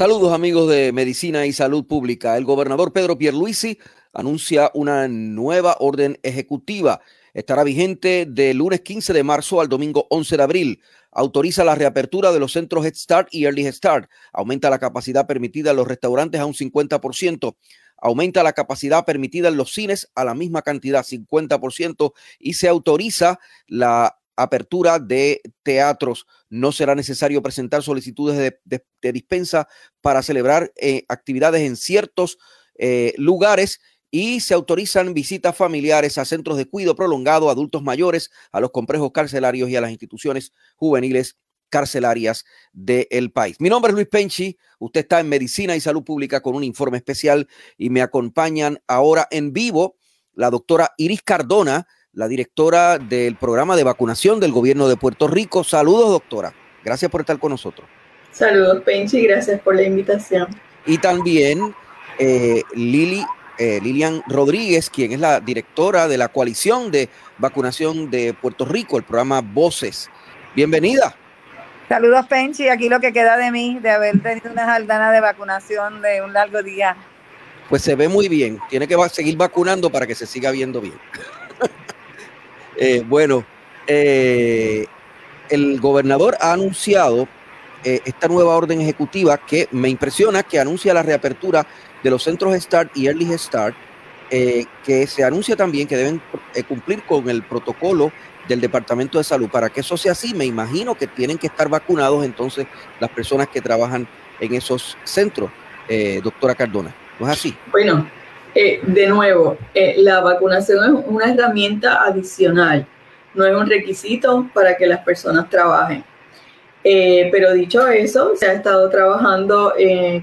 Saludos amigos de Medicina y Salud Pública. El gobernador Pedro Pierluisi anuncia una nueva orden ejecutiva. Estará vigente del lunes 15 de marzo al domingo 11 de abril. Autoriza la reapertura de los centros Head Start y Early Start. Aumenta la capacidad permitida en los restaurantes a un 50%. Aumenta la capacidad permitida en los cines a la misma cantidad, 50%. Y se autoriza la apertura de teatros. No será necesario presentar solicitudes de, dispensa para celebrar eh, actividades en ciertos eh, lugares y se autorizan visitas familiares a centros de cuidado prolongado, a adultos mayores, a los complejos carcelarios y a las instituciones juveniles carcelarias del país. Mi nombre es Luis Penchi, usted está en Medicina y Salud Pública con un informe especial y me acompañan ahora en vivo la doctora Iris Cardona, la directora del programa de vacunación del gobierno de Puerto Rico. Saludos, doctora. Gracias por estar con nosotros. Saludos, Penchi, gracias por la invitación. Y también eh, Lili eh, Lilian Rodríguez, quien es la directora de la coalición de vacunación de Puerto Rico, el programa Voces. Bienvenida. Saludos, Penchi. Aquí lo que queda de mí, de haber tenido una jaldana de vacunación de un largo día. Pues se ve muy bien. Tiene que seguir vacunando para que se siga viendo bien. Eh, bueno, eh, el gobernador ha anunciado esta nueva orden ejecutiva que me impresiona, que anuncia la reapertura de los centros Start y Early Start, eh, que se anuncia también que deben eh, cumplir con el protocolo del Departamento de Salud. Para que eso sea así, me imagino que tienen que estar vacunados entonces las personas que trabajan en esos centros, eh, doctora Cardona. ¿No es así? Bueno, de nuevo, la vacunación es una herramienta adicional, no es un requisito para que las personas trabajen. pero dicho eso, se ha estado trabajando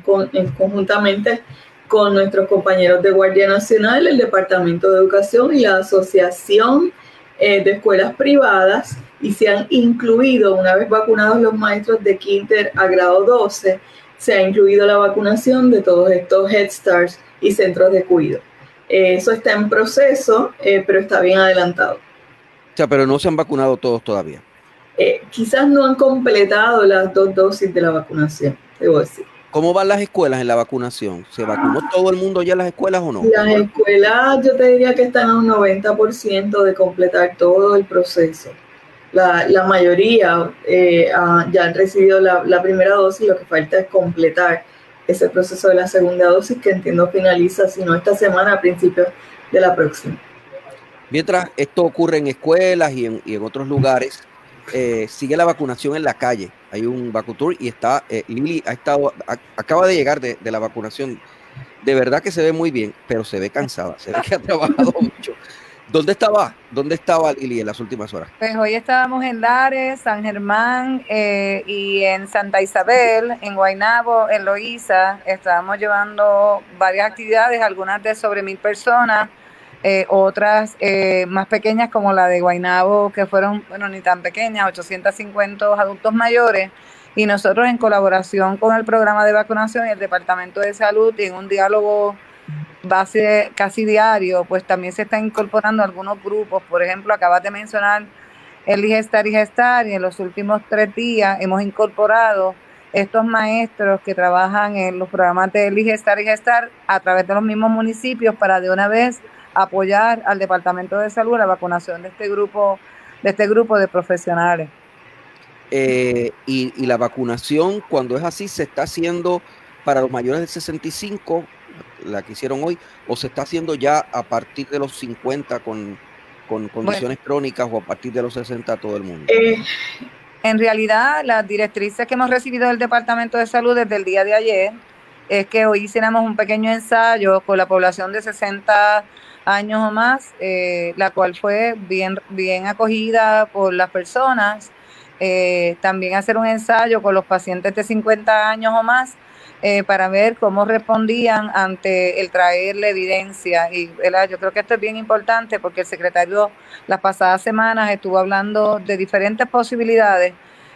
con, conjuntamente con nuestros compañeros de Guardia Nacional, el Departamento de Educación y la Asociación eh, de Escuelas Privadas y se han incluido, una vez vacunados los maestros de Quinter a grado 12, se ha incluido la vacunación de todos estos Head Starts y centros de cuidado. Eh, eso está en proceso, eh, pero está bien adelantado. O sea, pero no se han vacunado todos todavía. quizás no han completado las dos dosis de la vacunación, debo decir. ¿Cómo van las escuelas en la vacunación? ¿Se vacunó todo el mundo ya en las escuelas o no? Las escuelas yo te diría que están a un 90% de completar todo el proceso. La, la mayoría eh, ya han recibido la, la, primera dosis, lo que falta es completar ese proceso de la segunda dosis que entiendo finaliza, si no esta semana, a principios de la próxima. Mientras esto ocurre en escuelas y en, y en otros lugares, eh, sigue la vacunación en la calle. Hay un vacutour y está, eh, Lili ha estado, acaba de llegar de, la vacunación. De verdad que se ve muy bien, pero se ve cansada, se ve que ha trabajado mucho. ¿Dónde estaba? ¿Dónde estaba Lili en las últimas horas? Pues hoy estábamos en Lares, San Germán eh, y en Santa Isabel, en Guaynabo, en Loíza. Estábamos llevando varias actividades, algunas de sobre mil personas eh, otras eh, más pequeñas como la de Guainabo, que fueron, bueno, ni tan pequeñas, 850 adultos mayores, y nosotros en colaboración con el programa de vacunación y el Departamento de Salud y en un diálogo base casi diario, pues también se están incorporando algunos grupos, por ejemplo, acabas de mencionar el Gestar y Gestar, y en los últimos tres días hemos incorporado estos maestros que trabajan en los programas de Gestar y Gestar a través de los mismos municipios para de una vez apoyar al Departamento de Salud la vacunación de este grupo, de este grupo de profesionales. Eh, y, la vacunación, cuando es así, se está haciendo para los mayores de 65, la que hicieron hoy, o se está haciendo ya a partir de los 50 con, condiciones crónicas o a partir de los 60 todo el mundo. Eh, en realidad, las directrices que hemos recibido del Departamento de Salud desde el día de ayer es que hoy hiciéramos un pequeño ensayo con la población de 60 años o más, eh, la cual fue bien, bien acogida por las personas. Eh, también hacer un ensayo con los pacientes de 50 años o más eh, para ver cómo respondían ante el traerle evidencia. Y yo creo que esto es bien importante porque el secretario las pasadas semanas estuvo hablando de diferentes posibilidades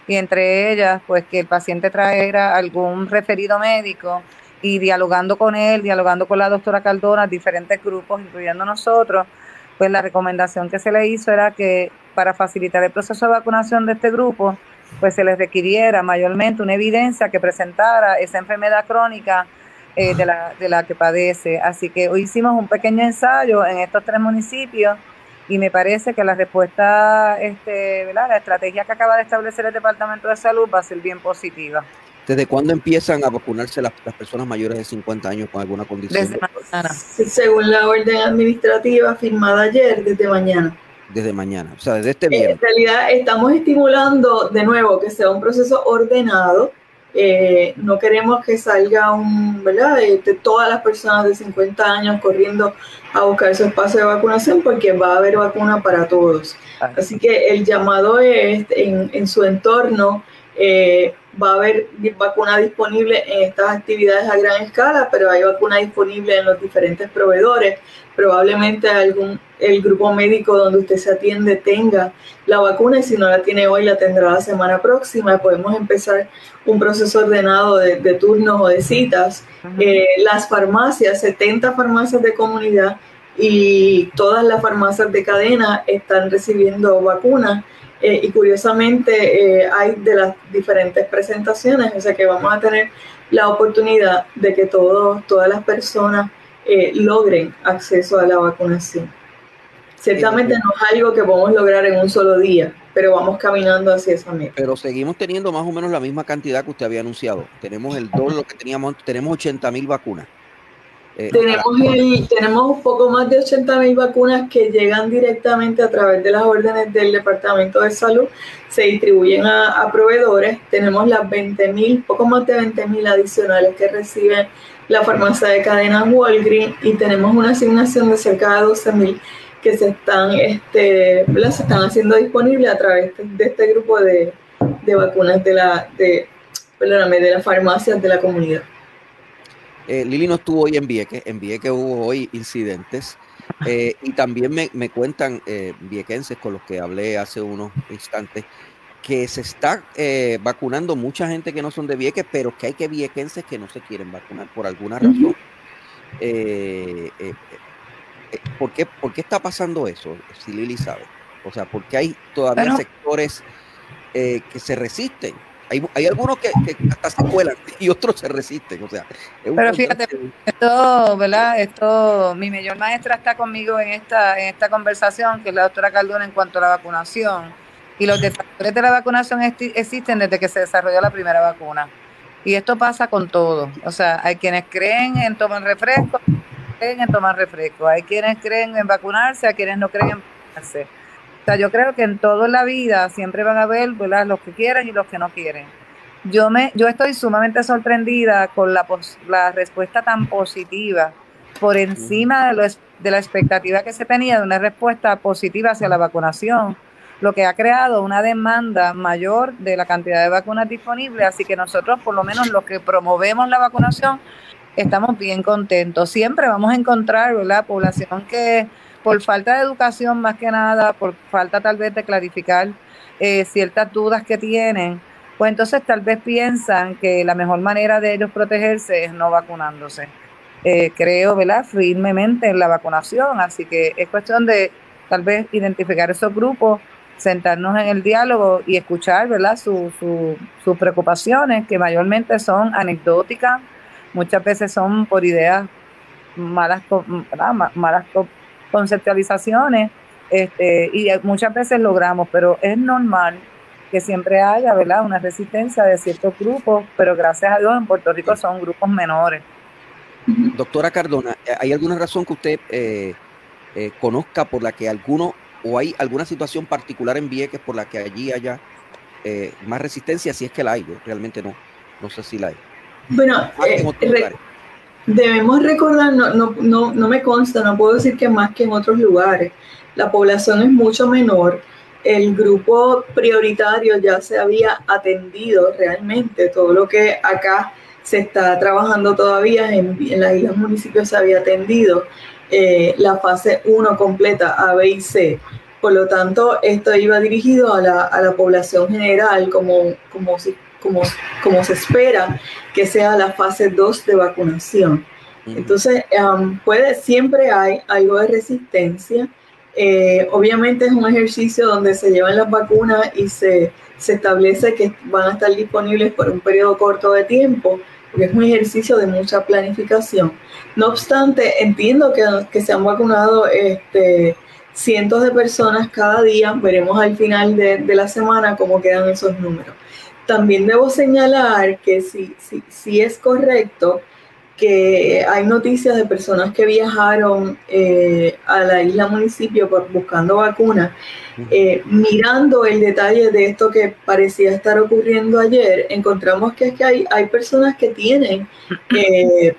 y entre ellas, pues que el paciente trajera algún referido médico y dialogando con él, dialogando con la doctora Caldona, diferentes grupos, incluyendo nosotros, pues la recomendación que se le hizo era que para facilitar el proceso de vacunación de este grupo, pues se les requiriera mayormente una evidencia que presentara esa enfermedad crónica eh, de, la, de la que padece. Así que hoy hicimos un pequeño ensayo en estos tres municipios y me parece que la respuesta, este, ¿verdad? la estrategia que acaba de establecer el Departamento de Salud va a ser bien positiva. ¿Desde cuándo empiezan a vacunarse las, personas mayores de 50 años con alguna condición? Desde mañana. Según la orden administrativa firmada ayer, desde mañana. Desde mañana, o sea, desde este viernes. En realidad estamos estimulando de nuevo que sea un proceso ordenado. Eh, no queremos que salga un, ¿verdad? De, todas las personas de 50 años corriendo a buscar su espacio de vacunación porque va a haber vacuna para todos. Así que el llamado es en, en su entorno eh, va a haber vacuna disponible en estas actividades a gran escala, pero hay vacuna disponible en los diferentes proveedores. Probablemente algún el grupo médico donde usted se atiende tenga la vacuna y si no la tiene hoy la tendrá la semana próxima. Podemos empezar un proceso ordenado de, turnos o de citas. Eh, las farmacias, 70 farmacias de comunidad y todas las farmacias de cadena están recibiendo vacunas eh, y curiosamente eh, hay de las diferentes presentaciones, o sea que vamos a tener la oportunidad de que todos, todas las personas eh, logren acceso a la vacunación. Ciertamente no es algo que podemos lograr en un solo día, pero vamos caminando hacia esa meta. Pero seguimos teniendo más o menos la misma cantidad que usted había anunciado. Tenemos el doble lo que teníamos, tenemos 80 mil vacunas. Eh, tenemos, tenemos un poco más de 80 mil vacunas que llegan directamente a través de las órdenes del Departamento de Salud, se distribuyen a, proveedores. Tenemos las 20 mil, poco más de 20 mil adicionales que reciben la farmacia de cadena Walgreens y tenemos una asignación de cerca de 12 mil que se están, este, se están haciendo disponibles a través de este grupo de, de vacunas de, la, de, de las farmacias de la comunidad. Eh, Lili no estuvo hoy en Vieques, en Vieques hubo hoy incidentes eh, y también me, me cuentan eh, viequenses con los que hablé hace unos instantes que se está eh, vacunando mucha gente que no son de Vieques, pero que hay que viequenses que no se quieren vacunar por alguna razón. ¿por, qué, ¿Por qué está pasando eso? Si Lili sabe. O sea, porque hay todavía sectores que se resisten hay, algunos que, hasta se cuelan y otros se resisten. O sea, Pero fíjate, esto, ¿verdad? Esto, mi mayor maestra está conmigo en esta, en esta conversación, que es la doctora Calduna, en cuanto a la vacunación. Y los defensores de la vacunación existen desde que se desarrolló la primera vacuna. Y esto pasa con todo. O sea, hay quienes creen en tomar refresco, creen en tomar refresco. Hay quienes creen en vacunarse, hay quienes no creen en vacunarse. Sea, yo creo que en toda la vida siempre van a haber los que quieren y los que no quieren. Yo, me, yo estoy sumamente sorprendida con la, la respuesta tan positiva por encima de, de la expectativa que se tenía de una respuesta positiva hacia la vacunación, lo que ha creado una demanda mayor de la cantidad de vacunas disponibles, así que nosotros, por lo menos los que promovemos la vacunación, estamos bien contentos. Siempre vamos a encontrar la población que por falta de educación más que nada, por falta tal vez de clarificar eh, ciertas dudas que tienen, pues entonces tal vez piensan que la mejor manera de ellos protegerse es no vacunándose. Eh, creo, ¿verdad?, firmemente en la vacunación, así que es cuestión de tal vez identificar esos grupos, sentarnos en el diálogo y escuchar, ¿verdad?, sus preocupaciones, que mayormente son anecdóticas, muchas veces son por ideas malas, malas conceptualizaciones este, y muchas veces logramos, pero es normal que siempre haya ¿verdad? una resistencia de ciertos grupos, pero gracias a Dios en Puerto Rico son grupos menores. Doctora Cardona, ¿hay alguna razón que usted eh, eh, conozca por la que alguno o hay alguna situación particular en Vieques por la que allí haya eh, más resistencia? Si es que la hay, yo realmente no, no sé si la hay. Bueno, Debemos recordar, no, no, no, no me consta, no puedo decir que más que en otros lugares. La población es mucho menor. El grupo prioritario ya se había atendido realmente. Todo lo que acá se está trabajando todavía, en, las islas municipios se había atendido eh, la fase 1 completa, A, B y C. Por lo tanto, esto iba dirigido a la, a la población general, como, como, como, como se espera que sea la fase 2 de vacunación. Entonces, um, puede, siempre hay algo de resistencia. Eh, obviamente es un ejercicio donde se llevan las vacunas y se, se establece que van a estar disponibles por un periodo corto de tiempo, porque es un ejercicio de mucha planificación. No obstante, entiendo que, que se han vacunado este, cientos de personas cada día. Veremos al final de, de, la semana cómo quedan esos números. También debo señalar que si, si, si es correcto que hay noticias de personas que viajaron eh, a la isla municipio buscando vacunas, eh, mirando el detalle de esto que parecía estar ocurriendo ayer, encontramos que es que hay, hay personas que tienen, eh,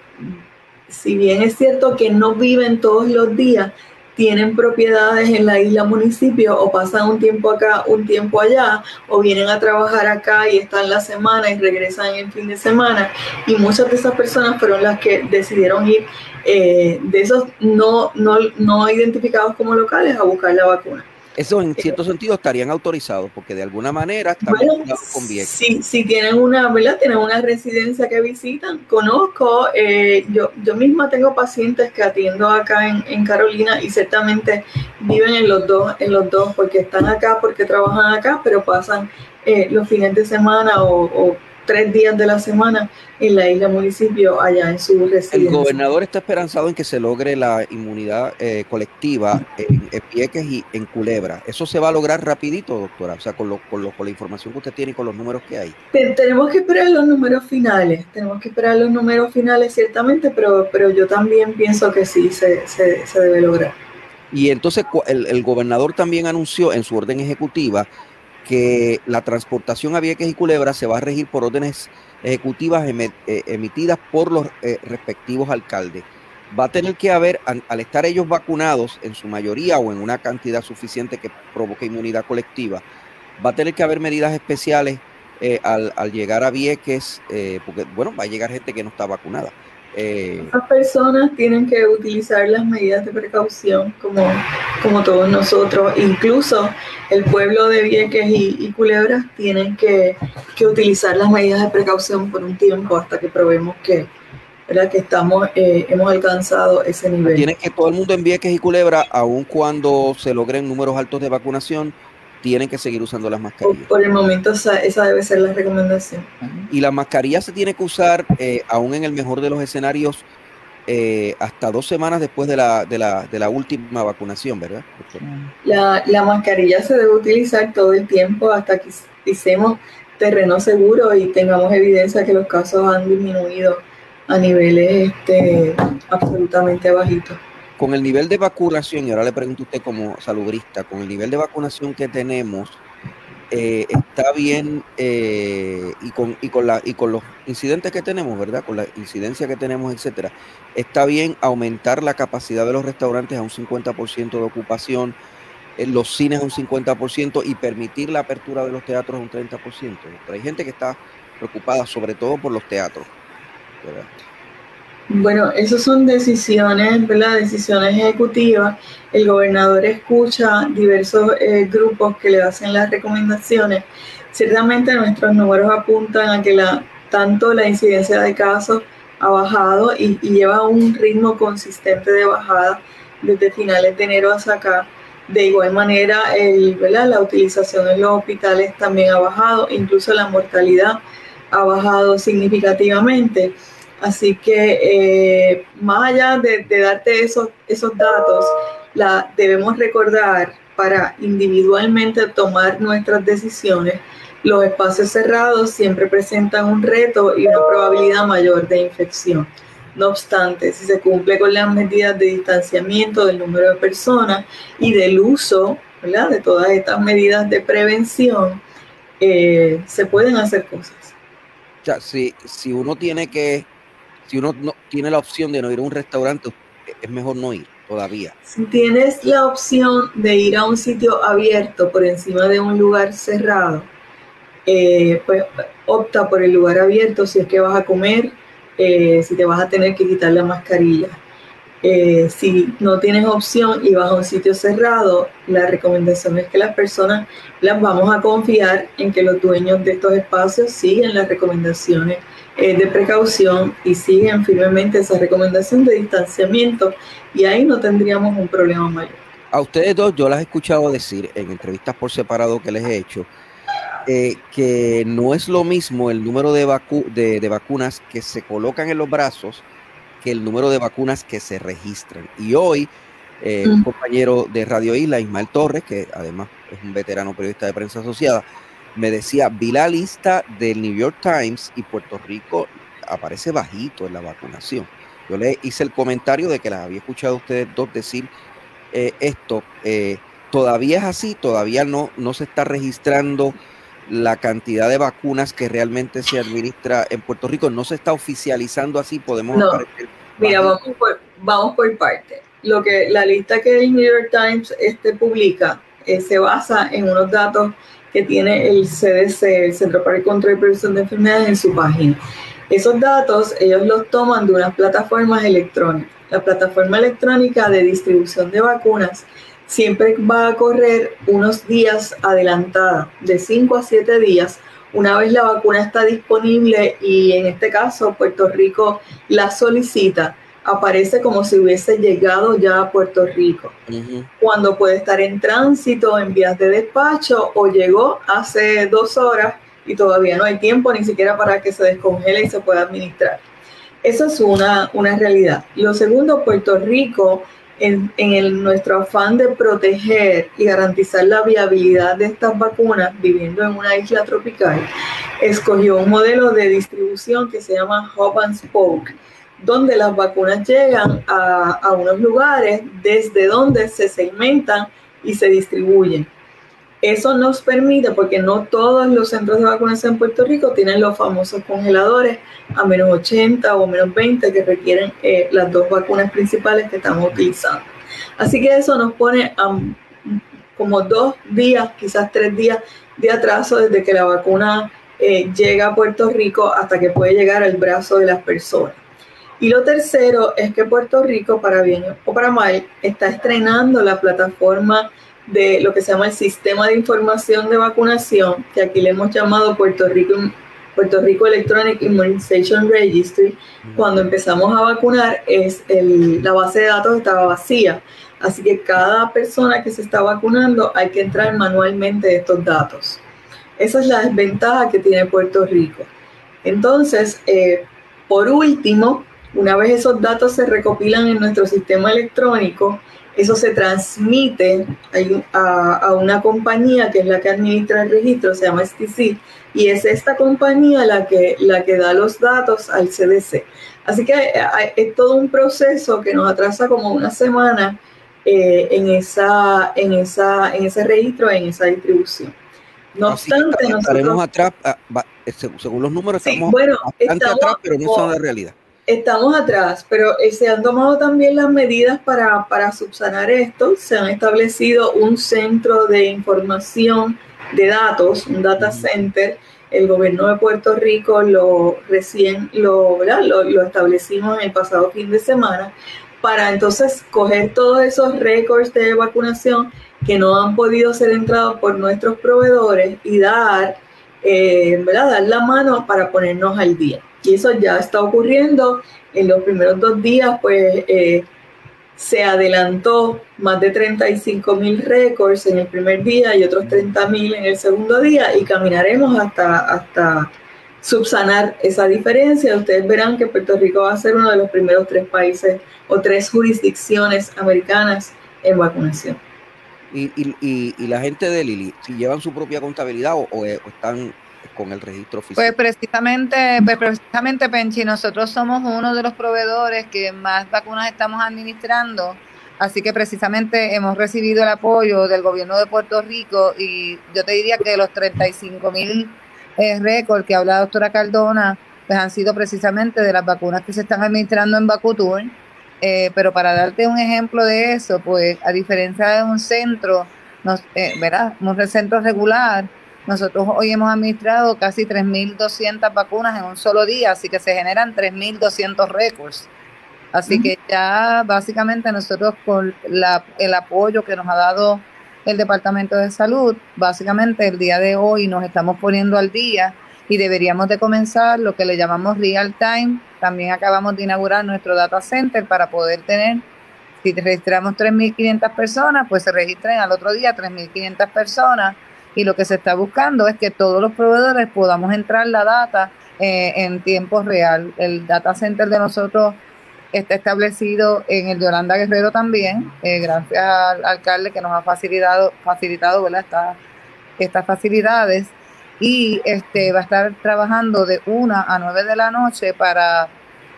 si bien es cierto que no viven todos los días, tienen propiedades en la isla municipio o pasan un tiempo acá, un tiempo allá, o vienen a trabajar acá y están la semana y regresan el fin de semana. Y muchas de esas personas fueron las que decidieron ir eh, de esos no, no, no identificados como locales a buscar la vacuna. Eso en cierto sentido estarían autorizados porque de alguna manera están bueno, con. Si, si tienen una, ¿verdad? Tienen una residencia que visitan, conozco, eh, yo, yo misma tengo pacientes que atiendo acá en, en, Carolina y ciertamente viven en los dos, en los dos, porque están acá, porque trabajan acá, pero pasan eh, los fines de semana o, o tres días de la semana en la isla municipio allá en su residencia. El gobernador está esperanzado en que se logre la inmunidad eh, colectiva en, en, Pieques y en Culebra. ¿Eso se va a lograr rapidito, doctora? O sea, con, lo, con, lo, con la información que usted tiene y con los números que hay. Tenemos que esperar los números finales, tenemos que esperar los números finales ciertamente, pero, pero yo también pienso que sí, se, se, se debe lograr. Y entonces el, el gobernador también anunció en su orden ejecutiva que la transportación a Vieques y Culebra se va a regir por órdenes ejecutivas emitidas por los eh, respectivos alcaldes. Va a tener que haber, al, estar ellos vacunados en su mayoría o en una cantidad suficiente que provoque inmunidad colectiva, va a tener que haber medidas especiales eh, al, llegar a Vieques, eh, porque bueno, va a llegar gente que no está vacunada. Eh, Las personas tienen que utilizar las medidas de precaución como, como todos nosotros, incluso el pueblo de Vieques y, y Culebras tienen que, que, utilizar las medidas de precaución por un tiempo hasta que probemos que, ¿verdad? que estamos, eh, hemos alcanzado ese nivel. Tiene que todo el mundo en Vieques y Culebra, aun cuando se logren números altos de vacunación, tienen que seguir usando las mascarillas. Por el momento esa, esa debe ser la recomendación. Y la mascarilla se tiene que usar, eh, aún en el mejor de los escenarios, eh, hasta dos semanas después de la, de la, de la última vacunación, ¿verdad? La, la, mascarilla se debe utilizar todo el tiempo hasta que pisemos terreno seguro y tengamos evidencia que los casos han disminuido a niveles este, absolutamente bajitos con el nivel de vacunación, y ahora le pregunto a usted como salubrista, con el nivel de vacunación que tenemos, eh, está bien eh, y, con, y, con la, y con los incidentes que tenemos, ¿verdad? Con la incidencia que tenemos, etcétera, está bien aumentar la capacidad de los restaurantes a un 50% de ocupación, en los cines a un 50% y permitir la apertura de los teatros a un 30%. Pero hay gente que está preocupada sobre todo por los teatros. Bueno, esas son decisiones, ¿verdad? Decisiones ejecutivas. El gobernador escucha diversos eh, grupos que le hacen las recomendaciones. Ciertamente nuestros números apuntan a que tanto la incidencia de casos ha bajado y, lleva un ritmo consistente de bajada desde finales de enero hasta acá. De igual manera, el, la utilización en los hospitales también ha bajado, incluso la mortalidad ha bajado significativamente. Así que eh, más allá de, darte esos, esos datos, la, debemos recordar para individualmente tomar nuestras decisiones, los espacios cerrados siempre presentan un reto y una probabilidad mayor de infección. No obstante, si se cumple con las medidas de distanciamiento del número de personas y del uso ¿verdad? de todas estas medidas de prevención, eh, se pueden hacer cosas. O sea, si, si uno tiene que si uno no tiene la opción de no ir a un restaurante, es mejor no ir todavía. Si tienes la opción de ir a un sitio abierto por encima de un lugar cerrado, eh, pues opta por el lugar abierto si es que vas a comer, eh, si te vas a tener que quitar la mascarilla. Eh, si no tienes opción y vas a un sitio cerrado, la recomendación es que las personas las vamos a confiar en que los dueños de estos espacios siguen las recomendaciones de precaución y siguen firmemente esa recomendación de distanciamiento y ahí no tendríamos un problema mayor. A ustedes dos yo las he escuchado decir en entrevistas por separado que les he hecho eh, que no es lo mismo el número de, de, vacunas que se colocan en los brazos que el número de vacunas que se registran. Y hoy, eh, un compañero de Radio Isla, Ismael Torres, que además es un veterano periodista de prensa asociada, me decía, vi la lista del New York Times y Puerto Rico aparece bajito en la vacunación. Yo le hice el comentario de que las había escuchado a ustedes dos decir eh, esto. todavía es así, todavía no, no se está registrando la cantidad de vacunas que realmente se administra en Puerto Rico no se está oficializando así, podemos no. Mira, vamos por, vamos por parte. Lo que la lista que el New York Times este, publica eh, se basa en unos datos que tiene el CDC, el Centro para el Control y Prevención de Enfermedades, en su página. Esos datos ellos los toman de unas plataformas electrónicas. La plataforma electrónica de distribución de vacunas siempre va a correr unos días adelantada, de 5 a 7 días, una vez la vacuna está disponible y en este caso Puerto Rico la solicita, aparece como si hubiese llegado ya a Puerto Rico, cuando puede estar en tránsito, en vías de despacho o llegó hace dos horas y todavía no hay tiempo ni siquiera para que se descongele y se pueda administrar. Eso es una, una realidad. Lo segundo, Puerto Rico en, el, nuestro afán de proteger y garantizar la viabilidad de estas vacunas viviendo en una isla tropical, escogió un modelo de distribución que se llama Hub and Spoke, donde las vacunas llegan a, unos lugares desde donde se segmentan y se distribuyen. Eso nos permite, porque no todos los centros de vacunación en Puerto Rico tienen los famosos congeladores a menos 80 o menos 20 que requieren eh, las dos vacunas principales que estamos utilizando. Así que eso nos pone a como dos días, quizás tres días de atraso desde que la vacuna eh, llega a Puerto Rico hasta que puede llegar al brazo de las personas. Y lo tercero es que Puerto Rico, para bien o para mal, está estrenando la plataforma de lo que se llama el Sistema de Información de Vacunación, que aquí le hemos llamado Puerto Rico, Puerto Rico Electronic Immunization Registry. Cuando empezamos a vacunar, es la base de datos estaba vacía. Así que cada persona que se está vacunando hay que entrar manualmente estos datos. Esa es la desventaja que tiene Puerto Rico. Entonces, eh, por último, una vez esos datos se recopilan en nuestro sistema electrónico, eso se transmite a, una compañía que es la que administra el registro, se llama STC, y es esta compañía la que, la que da los datos al CDC. Así que es todo un proceso que nos atrasa como una semana eh, en, esa, en, esa, en ese registro, en esa distribución. No obstante, estaremos atrás, ah, según los números, estamos bastante atrás, pero no son la realidad estamos atrás, pero eh, se han tomado también las medidas para, para subsanar esto. Se han establecido un centro de información de datos, un data center. El gobierno de Puerto Rico lo recién lo, lo, lo establecimos en el pasado fin de semana para entonces coger todos esos récords de vacunación que no han podido ser entrados por nuestros proveedores y dar, eh, dar la mano para ponernos al día. Y eso ya está ocurriendo. En los primeros dos días, pues eh, se adelantó más de 35 mil récords en el primer día y otros 30 mil en el segundo día y caminaremos hasta, hasta subsanar esa diferencia. Ustedes verán que Puerto Rico va a ser uno de los primeros tres países o tres jurisdicciones americanas en vacunación. Y, y, y, la gente de Lili, si llevan su propia contabilidad o están con el registro oficial. Pues precisamente, pues precisamente Penchi, nosotros somos uno de los proveedores que más vacunas estamos administrando, así que precisamente hemos recibido el apoyo del gobierno de Puerto Rico y yo te diría que los 35 mil eh, récords que habla la doctora Cardona, pues han sido precisamente de las vacunas que se están administrando en Bacutur. Eh, pero para darte un ejemplo de eso, pues a diferencia de un centro, nos, eh, ¿verdad? Un centro regular, nosotros hoy hemos administrado casi 3.200 vacunas en un solo día, así que se generan 3.200 récords. Así que ya básicamente nosotros con la, el apoyo que nos ha dado el Departamento de Salud, básicamente el día de hoy nos estamos poniendo al día y deberíamos de comenzar lo que le llamamos real time. También acabamos de inaugurar nuestro data center para poder tener, si registramos 3.500 personas, pues se registren al otro día 3.500 personas. Y lo que se está buscando es que todos los proveedores podamos entrar la data eh, en tiempo real. El data center de nosotros está establecido en el de Yolanda Guerrero también, eh, gracias al alcalde que nos ha facilitado, facilitado estas facilidades y este va a estar trabajando de una a nueve de la noche para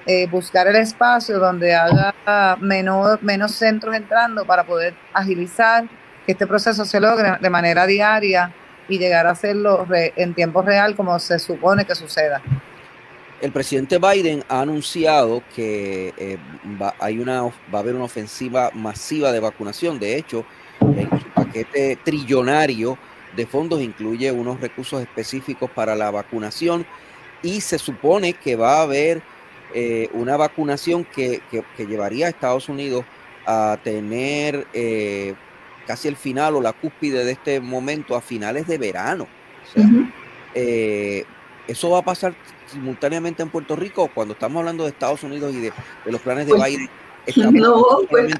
eh, buscar el espacio donde haya menos, menos centros entrando para poder agilizar que este proceso se logre de manera diaria y llegar a hacerlo en tiempo real como se supone que suceda. El presidente Biden ha anunciado que eh, va, hay una, va a haber una ofensiva masiva de vacunación. De hecho, su paquete trillonario de fondos incluye unos recursos específicos para la vacunación y se supone que va a haber eh, una vacunación que, llevaría a Estados Unidos a tener eh, casi el final o la cúspide de este momento a finales de verano. Eh, eso va a pasar simultáneamente en Puerto Rico cuando estamos hablando de Estados Unidos y de, los planes de pues, Biden. No pues,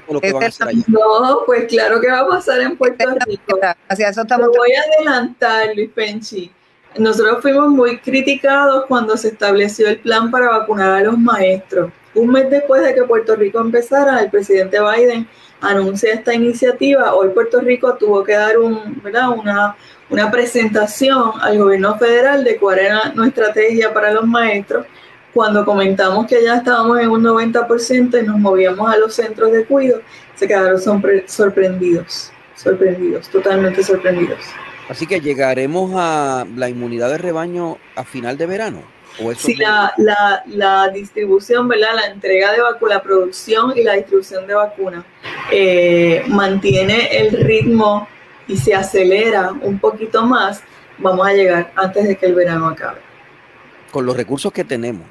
no, pues claro que va a pasar en Puerto Rico. Hacia eso estamos voy a adelantar, Luis Penchi. Nosotros fuimos muy criticados cuando se estableció el plan para vacunar a los maestros. Un mes después de que Puerto Rico empezara, el presidente Biden anuncia esta iniciativa. Hoy Puerto Rico tuvo que dar un, Una, una presentación al gobierno federal de cuál era nuestra estrategia para los maestros. Cuando comentamos que ya estábamos en un 90% y nos movíamos a los centros de cuidado, se quedaron sorprendidos, sorprendidos, totalmente sorprendidos. Así que llegaremos a la inmunidad de rebaño a final de verano. ¿O sí, la, la, la, distribución, ¿verdad? La entrega de vacunas, la producción y la distribución de vacunas eh, mantiene el ritmo y se acelera un poquito más, vamos a llegar antes de que el verano acabe. Con los recursos que tenemos.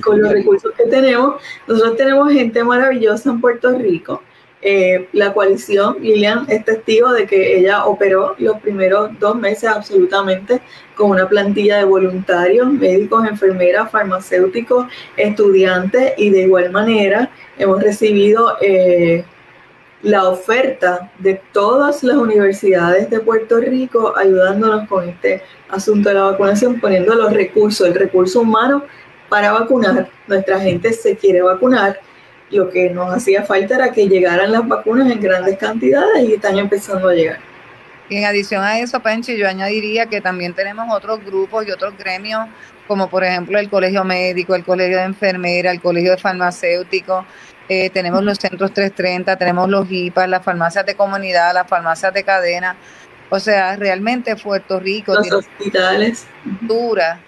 Con los recursos que tenemos. Nosotros tenemos gente maravillosa en Puerto Rico eh, la coalición, Lilian es testigo de que ella operó los primeros dos meses absolutamente con una plantilla de voluntarios, médicos, enfermeras, farmacéuticos, estudiantes y de igual manera hemos recibido eh, la oferta de todas las universidades de Puerto Rico ayudándonos con este asunto de la vacunación, poniendo los recursos, el recurso humano para vacunar. Nuestra gente se quiere vacunar lo que nos hacía falta era que llegaran las vacunas en grandes cantidades y están empezando a llegar. Y en adición a eso, Penchi, yo añadiría que también tenemos otros grupos y otros gremios, como por ejemplo el Colegio Médico, el Colegio de Enfermera, el Colegio de Farmacéuticos, eh, tenemos los centros 330, tenemos los IPA, las farmacias de comunidad, las farmacias de cadena. O sea, realmente Puerto Rico los hospitales. Dura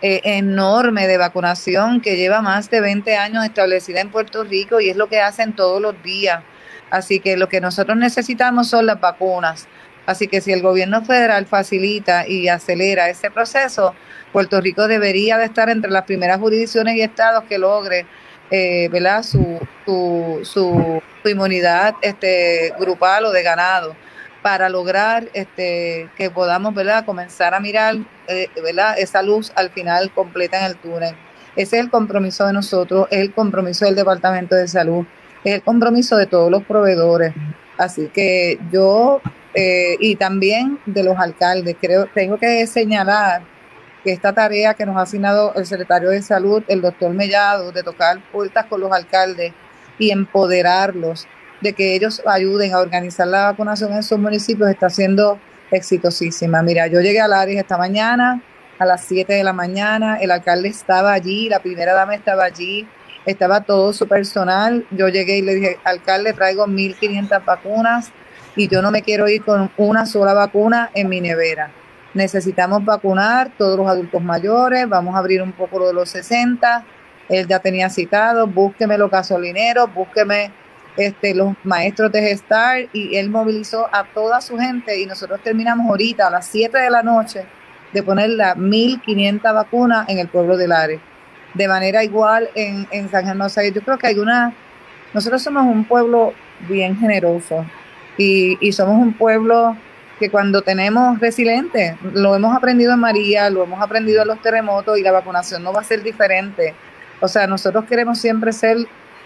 eh, enorme de vacunación que lleva más de 20 años establecida en Puerto Rico y es lo que hacen todos los días. Así que lo que nosotros necesitamos son las vacunas. Así que si el gobierno federal facilita y acelera ese proceso, Puerto Rico debería de estar entre las primeras jurisdicciones y estados que logre eh, ¿verdad? Su, su, su, su, inmunidad este, grupal o de ganado para lograr este, que podamos ¿verdad? comenzar a mirar eh, ¿verdad? esa luz al final completa en el túnel. Ese es el compromiso de nosotros, es el compromiso del Departamento de Salud, es el compromiso de todos los proveedores. Así que yo eh, y también de los alcaldes, creo, tengo que señalar que esta tarea que nos ha asignado el secretario de Salud, el doctor Mellado, de tocar puertas con los alcaldes y empoderarlos de que ellos ayuden a organizar la vacunación en sus municipios está siendo exitosísima. Mira, yo llegué al área esta mañana a las 7 de la mañana, el alcalde estaba allí, la primera dama estaba allí, estaba todo su personal. Yo llegué y le dije, alcalde, traigo 1.500 vacunas y yo no me quiero ir con una sola vacuna en mi nevera. Necesitamos vacunar todos los adultos mayores, vamos a abrir un poco lo de los 60. Él ya tenía citado, búsqueme los gasolineros, búsqueme este, los maestros de Gestar y él movilizó a toda su gente y nosotros terminamos ahorita a las 7 de la noche de poner las 1.500 vacunas en el pueblo de Lares. De manera igual en, en San Germán. yo creo que hay una... Nosotros somos un pueblo bien generoso y, y somos un pueblo que cuando tenemos resiliente, lo hemos aprendido en María, lo hemos aprendido en los terremotos y la vacunación no va a ser diferente. O sea, nosotros queremos siempre ser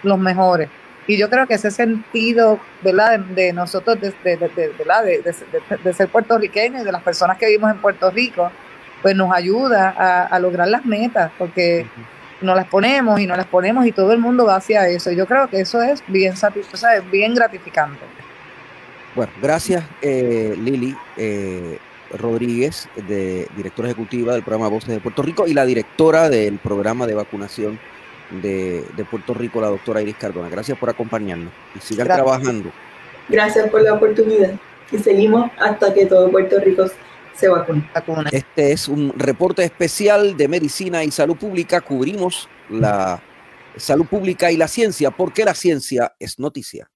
los mejores. Y yo creo que ese sentido, ¿verdad? De, nosotros, de, de, de, ser puertorriqueños y de las personas que vivimos en Puerto Rico, pues nos ayuda a, lograr las metas, porque nos las ponemos y nos las ponemos y todo el mundo va hacia eso. Y yo creo que eso es bien satisfactorio, es bien gratificante. Bueno, gracias eh, Lili eh, Rodríguez, de, directora ejecutiva del programa Voces de Puerto Rico y la directora del programa de vacunación de, Puerto Rico, la doctora Iris Cardona. Gracias por acompañarnos y sigan trabajando. Gracias por la oportunidad y seguimos hasta que todo Puerto Rico se vacune. Este es un reporte especial de medicina y salud pública. Cubrimos la salud pública y la ciencia porque la ciencia es noticia.